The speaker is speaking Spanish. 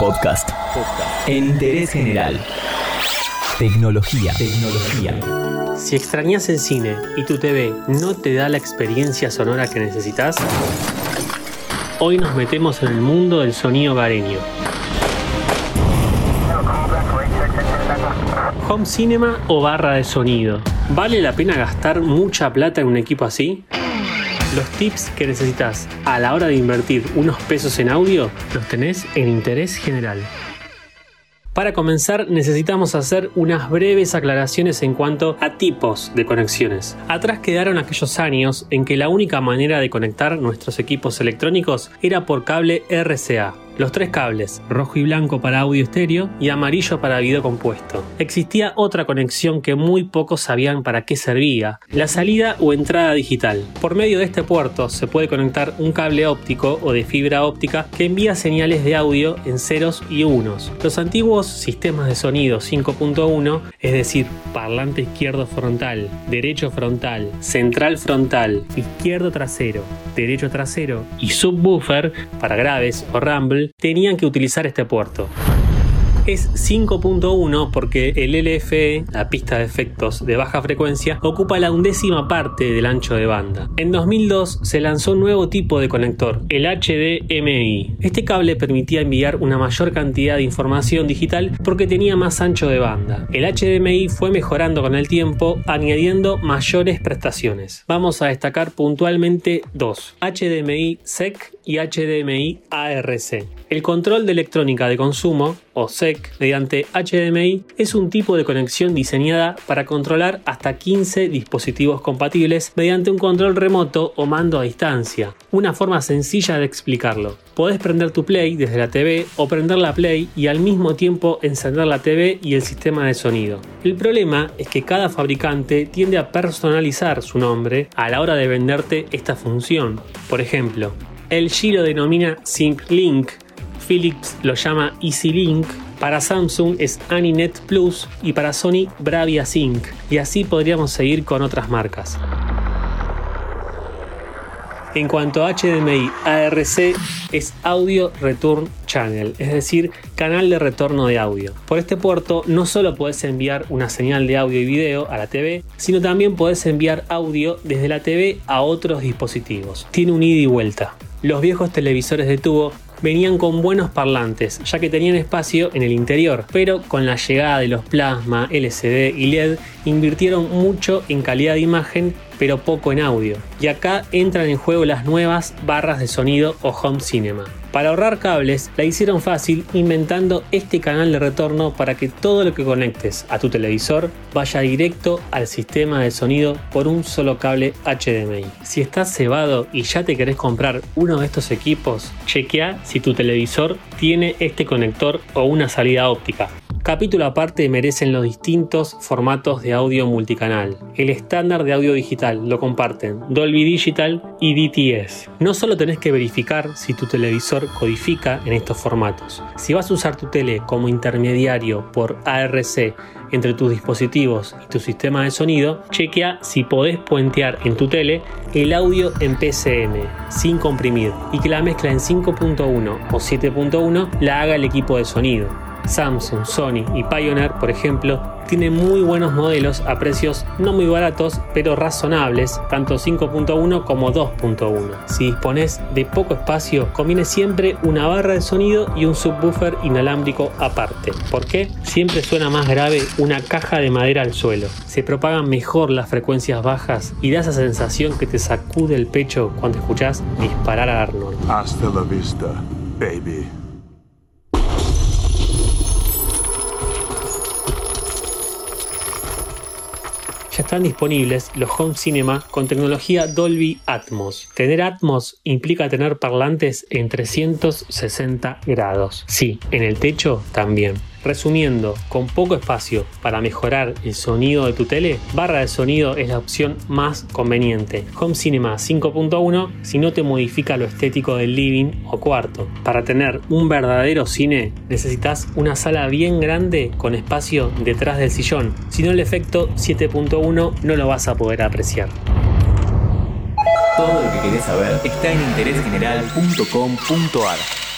Podcast. Interés general. Tecnología. Tecnología. Si extrañas el cine y tu TV no te da la experiencia sonora que necesitas, hoy nos metemos en el mundo del sonido hogareño. Home cinema o barra de sonido. ¿Vale la pena gastar mucha plata en un equipo así? Los tips que necesitas a la hora de invertir unos pesos en audio los tenés en interés general. Para comenzar necesitamos hacer unas breves aclaraciones en cuanto a tipos de conexiones. Atrás quedaron aquellos años en que la única manera de conectar nuestros equipos electrónicos era por cable RCA, los tres cables, rojo y blanco para audio estéreo y amarillo para video compuesto. Existía otra conexión que muy pocos sabían para qué servía, la salida o entrada digital. Por medio de este puerto se puede conectar un cable óptico o de fibra óptica que envía señales de audio en ceros y unos. Los antiguos sistemas de sonido 5.1, es decir, parlante izquierdo frontal, derecho frontal, central frontal, izquierdo trasero, derecho trasero y subwoofer para graves o rumble tenían que utilizar este puerto. Es 5.1 porque el LFE, la pista de efectos de baja frecuencia, ocupa la undécima parte del ancho de banda. En 2002 se lanzó un nuevo tipo de conector, el HDMI. Este cable permitía enviar una mayor cantidad de información digital porque tenía más ancho de banda. El HDMI fue mejorando con el tiempo, añadiendo mayores prestaciones. Vamos a destacar puntualmente dos: HDMI SEC y HDMI ARC. El control de electrónica de consumo, o SEC, mediante HDMI, es un tipo de conexión diseñada para controlar hasta 15 dispositivos compatibles mediante un control remoto o mando a distancia. Una forma sencilla de explicarlo. Podés prender tu Play desde la TV o prender la Play y al mismo tiempo encender la TV y el sistema de sonido. El problema es que cada fabricante tiende a personalizar su nombre a la hora de venderte esta función. Por ejemplo, LG lo denomina SyncLink, Philips lo llama EasyLink, para Samsung es AniNet Plus y para Sony Bravia Sync, y así podríamos seguir con otras marcas. En cuanto a HDMI ARC, es Audio Return Channel, es decir, canal de retorno de audio. Por este puerto no solo puedes enviar una señal de audio y video a la TV, sino también puedes enviar audio desde la TV a otros dispositivos. Tiene un ida y vuelta. Los viejos televisores de tubo venían con buenos parlantes, ya que tenían espacio en el interior, pero con la llegada de los plasma, LCD y LED invirtieron mucho en calidad de imagen, pero poco en audio. Y acá entran en juego las nuevas barras de sonido o home cinema. Para ahorrar cables, la hicieron fácil inventando este canal de retorno para que todo lo que conectes a tu televisor vaya directo al sistema de sonido por un solo cable HDMI. Si estás cebado y ya te querés comprar uno de estos equipos, chequea si tu televisor tiene este conector o una salida óptica. Capítulo aparte merecen los distintos formatos de audio multicanal. El estándar de audio digital lo comparten Dolby Digital y DTS. No solo tenés que verificar si tu televisor codifica en estos formatos. Si vas a usar tu tele como intermediario por ARC entre tus dispositivos y tu sistema de sonido, chequea si podés puentear en tu tele el audio en PCM sin comprimir y que la mezcla en 5.1 o 7.1 la haga el equipo de sonido. Samsung, Sony y Pioneer, por ejemplo, tienen muy buenos modelos a precios no muy baratos, pero razonables, tanto 5.1 como 2.1. Si dispones de poco espacio, conviene siempre una barra de sonido y un subwoofer inalámbrico aparte. ¿Por qué? Siempre suena más grave una caja de madera al suelo. Se propagan mejor las frecuencias bajas y da esa sensación que te sacude el pecho cuando escuchas disparar a Arnold. Hasta la vista, baby. Están disponibles los home cinema con tecnología Dolby Atmos. Tener Atmos implica tener parlantes en 360 grados. Sí, en el techo también. Resumiendo, con poco espacio para mejorar el sonido de tu tele, barra de sonido es la opción más conveniente. Home Cinema 5.1 si no te modifica lo estético del living o cuarto. Para tener un verdadero cine necesitas una sala bien grande con espacio detrás del sillón, si no el efecto 7.1 no lo vas a poder apreciar. Todo lo que querés saber está en interésgeneral.com.ar.